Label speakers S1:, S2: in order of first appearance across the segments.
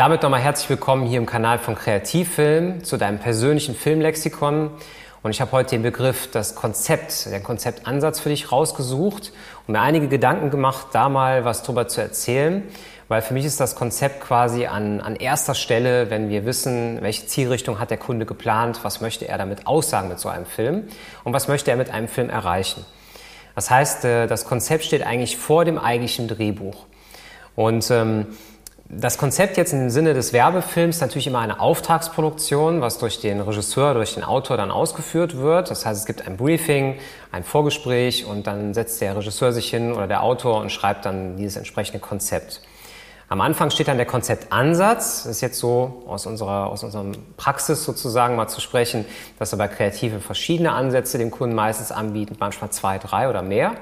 S1: Damit nochmal herzlich willkommen hier im Kanal von Kreativfilm zu deinem persönlichen Filmlexikon. Und ich habe heute den Begriff, das Konzept, den Konzeptansatz für dich rausgesucht und mir einige Gedanken gemacht, da mal was drüber zu erzählen. Weil für mich ist das Konzept quasi an, an erster Stelle, wenn wir wissen, welche Zielrichtung hat der Kunde geplant, was möchte er damit aussagen mit so einem Film und was möchte er mit einem Film erreichen. Das heißt, äh, das Konzept steht eigentlich vor dem eigentlichen Drehbuch. Und ähm, das Konzept jetzt im Sinne des Werbefilms ist natürlich immer eine Auftragsproduktion, was durch den Regisseur, durch den Autor dann ausgeführt wird. Das heißt, es gibt ein Briefing, ein Vorgespräch und dann setzt der Regisseur sich hin oder der Autor und schreibt dann dieses entsprechende Konzept. Am Anfang steht dann der Konzeptansatz. Das ist jetzt so aus unserer, aus unserer Praxis sozusagen mal zu sprechen, dass bei Kreative verschiedene Ansätze dem Kunden meistens anbieten, manchmal zwei, drei oder mehr.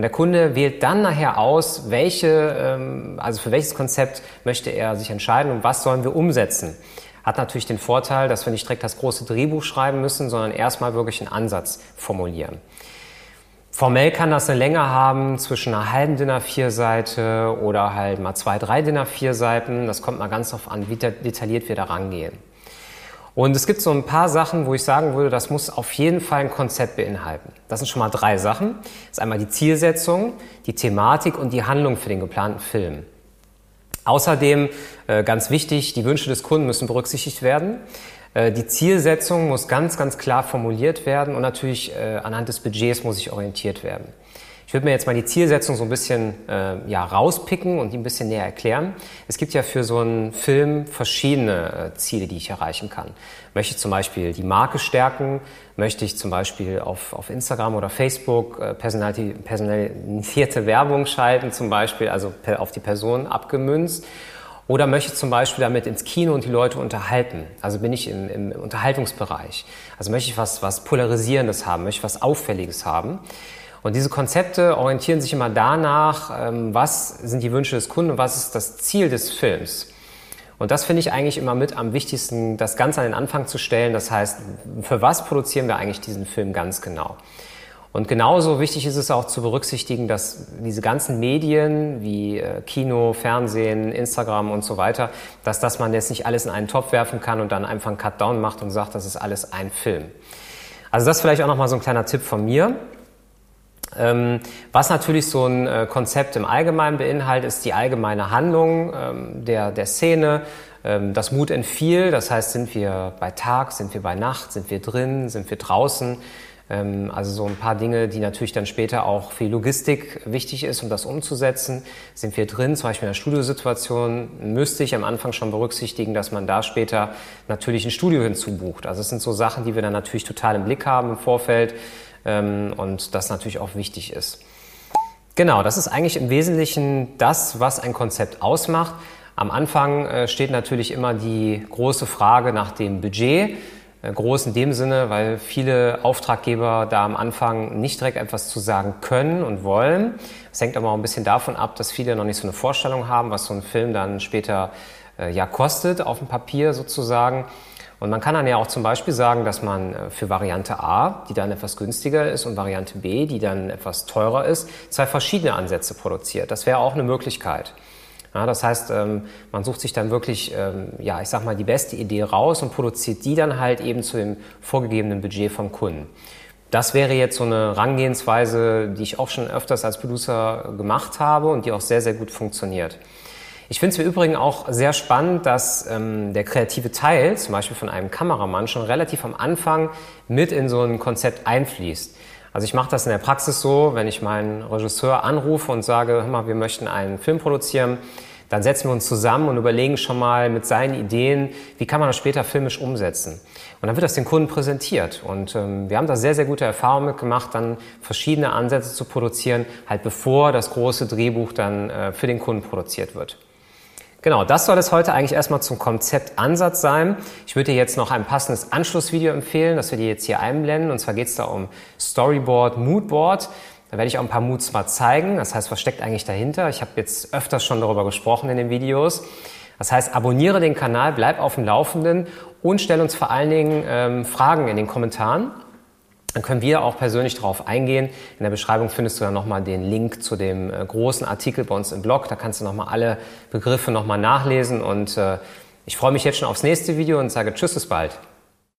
S1: Und der Kunde wählt dann nachher aus, welche, ähm, also für welches Konzept möchte er sich entscheiden und was sollen wir umsetzen. Hat natürlich den Vorteil, dass wir nicht direkt das große Drehbuch schreiben müssen, sondern erstmal wirklich einen Ansatz formulieren. Formell kann das eine Länge haben zwischen einer halben DIN A4-Seite oder halt mal zwei, drei DIN A4-Seiten. Das kommt mal ganz darauf an, wie detailliert wir da rangehen. Und es gibt so ein paar Sachen, wo ich sagen würde, das muss auf jeden Fall ein Konzept beinhalten. Das sind schon mal drei Sachen. Das ist einmal die Zielsetzung, die Thematik und die Handlung für den geplanten Film. Außerdem, äh, ganz wichtig, die Wünsche des Kunden müssen berücksichtigt werden. Äh, die Zielsetzung muss ganz, ganz klar formuliert werden und natürlich äh, anhand des Budgets muss ich orientiert werden. Ich würde mir jetzt mal die Zielsetzung so ein bisschen äh, ja, rauspicken und die ein bisschen näher erklären. Es gibt ja für so einen Film verschiedene äh, Ziele, die ich erreichen kann. Möchte ich zum Beispiel die Marke stärken? Möchte ich zum Beispiel auf, auf Instagram oder Facebook äh, personalisierte Werbung schalten, zum Beispiel, also per, auf die Person abgemünzt? Oder möchte ich zum Beispiel damit ins Kino und die Leute unterhalten? Also bin ich im, im Unterhaltungsbereich. Also möchte ich was, was Polarisierendes haben, möchte ich was Auffälliges haben? Und diese Konzepte orientieren sich immer danach, ähm, was sind die Wünsche des Kunden und was ist das Ziel des Films. Und das finde ich eigentlich immer mit am wichtigsten, das Ganze an den Anfang zu stellen. Das heißt, für was produzieren wir eigentlich diesen Film ganz genau? Und genauso wichtig ist es auch zu berücksichtigen, dass diese ganzen Medien wie äh, Kino, Fernsehen, Instagram und so weiter, dass das man jetzt nicht alles in einen Topf werfen kann und dann einfach einen Cut-Down macht und sagt, das ist alles ein Film. Also das vielleicht auch nochmal so ein kleiner Tipp von mir. Ähm, was natürlich so ein äh, Konzept im Allgemeinen beinhaltet, ist die allgemeine Handlung ähm, der, der Szene. Ähm, das Mut entfiel, das heißt, sind wir bei Tag, sind wir bei Nacht, sind wir drin, sind wir draußen. Also so ein paar Dinge, die natürlich dann später auch für die Logistik wichtig ist, um das umzusetzen. Sind wir drin, zum Beispiel in der Studiosituation, müsste ich am Anfang schon berücksichtigen, dass man da später natürlich ein Studio hinzubucht. Also es sind so Sachen, die wir dann natürlich total im Blick haben im Vorfeld ähm, und das natürlich auch wichtig ist. Genau, das ist eigentlich im Wesentlichen das, was ein Konzept ausmacht. Am Anfang äh, steht natürlich immer die große Frage nach dem Budget. Äh, groß in dem Sinne, weil viele Auftraggeber da am Anfang nicht direkt etwas zu sagen können und wollen. Es hängt aber auch ein bisschen davon ab, dass viele noch nicht so eine Vorstellung haben, was so ein Film dann später äh, ja kostet auf dem Papier sozusagen. Und man kann dann ja auch zum Beispiel sagen, dass man äh, für Variante A, die dann etwas günstiger ist, und Variante B, die dann etwas teurer ist, zwei verschiedene Ansätze produziert. Das wäre auch eine Möglichkeit. Ja, das heißt, ähm, man sucht sich dann wirklich, ähm, ja, ich sag mal, die beste Idee raus und produziert die dann halt eben zu dem vorgegebenen Budget vom Kunden. Das wäre jetzt so eine Rangehensweise, die ich auch schon öfters als Producer gemacht habe und die auch sehr, sehr gut funktioniert. Ich finde es im Übrigen auch sehr spannend, dass ähm, der kreative Teil, zum Beispiel von einem Kameramann, schon relativ am Anfang mit in so ein Konzept einfließt. Also ich mache das in der Praxis so, wenn ich meinen Regisseur anrufe und sage, hör mal, wir möchten einen Film produzieren, dann setzen wir uns zusammen und überlegen schon mal mit seinen Ideen, wie kann man das später filmisch umsetzen. Und dann wird das den Kunden präsentiert. Und ähm, wir haben da sehr, sehr gute Erfahrungen mitgemacht, dann verschiedene Ansätze zu produzieren, halt bevor das große Drehbuch dann äh, für den Kunden produziert wird. Genau, das soll es heute eigentlich erstmal zum Konzeptansatz sein. Ich würde dir jetzt noch ein passendes Anschlussvideo empfehlen, das wir dir jetzt hier einblenden. Und zwar geht es da um Storyboard, Moodboard. Da werde ich auch ein paar Moods mal zeigen. Das heißt, was steckt eigentlich dahinter? Ich habe jetzt öfters schon darüber gesprochen in den Videos. Das heißt, abonniere den Kanal, bleib auf dem Laufenden und stell uns vor allen Dingen ähm, Fragen in den Kommentaren. Dann können wir auch persönlich darauf eingehen. In der Beschreibung findest du dann nochmal den Link zu dem äh, großen Artikel bei uns im Blog. Da kannst du nochmal alle Begriffe nochmal nachlesen. Und äh, ich freue mich jetzt schon aufs nächste Video und sage Tschüss, bis bald.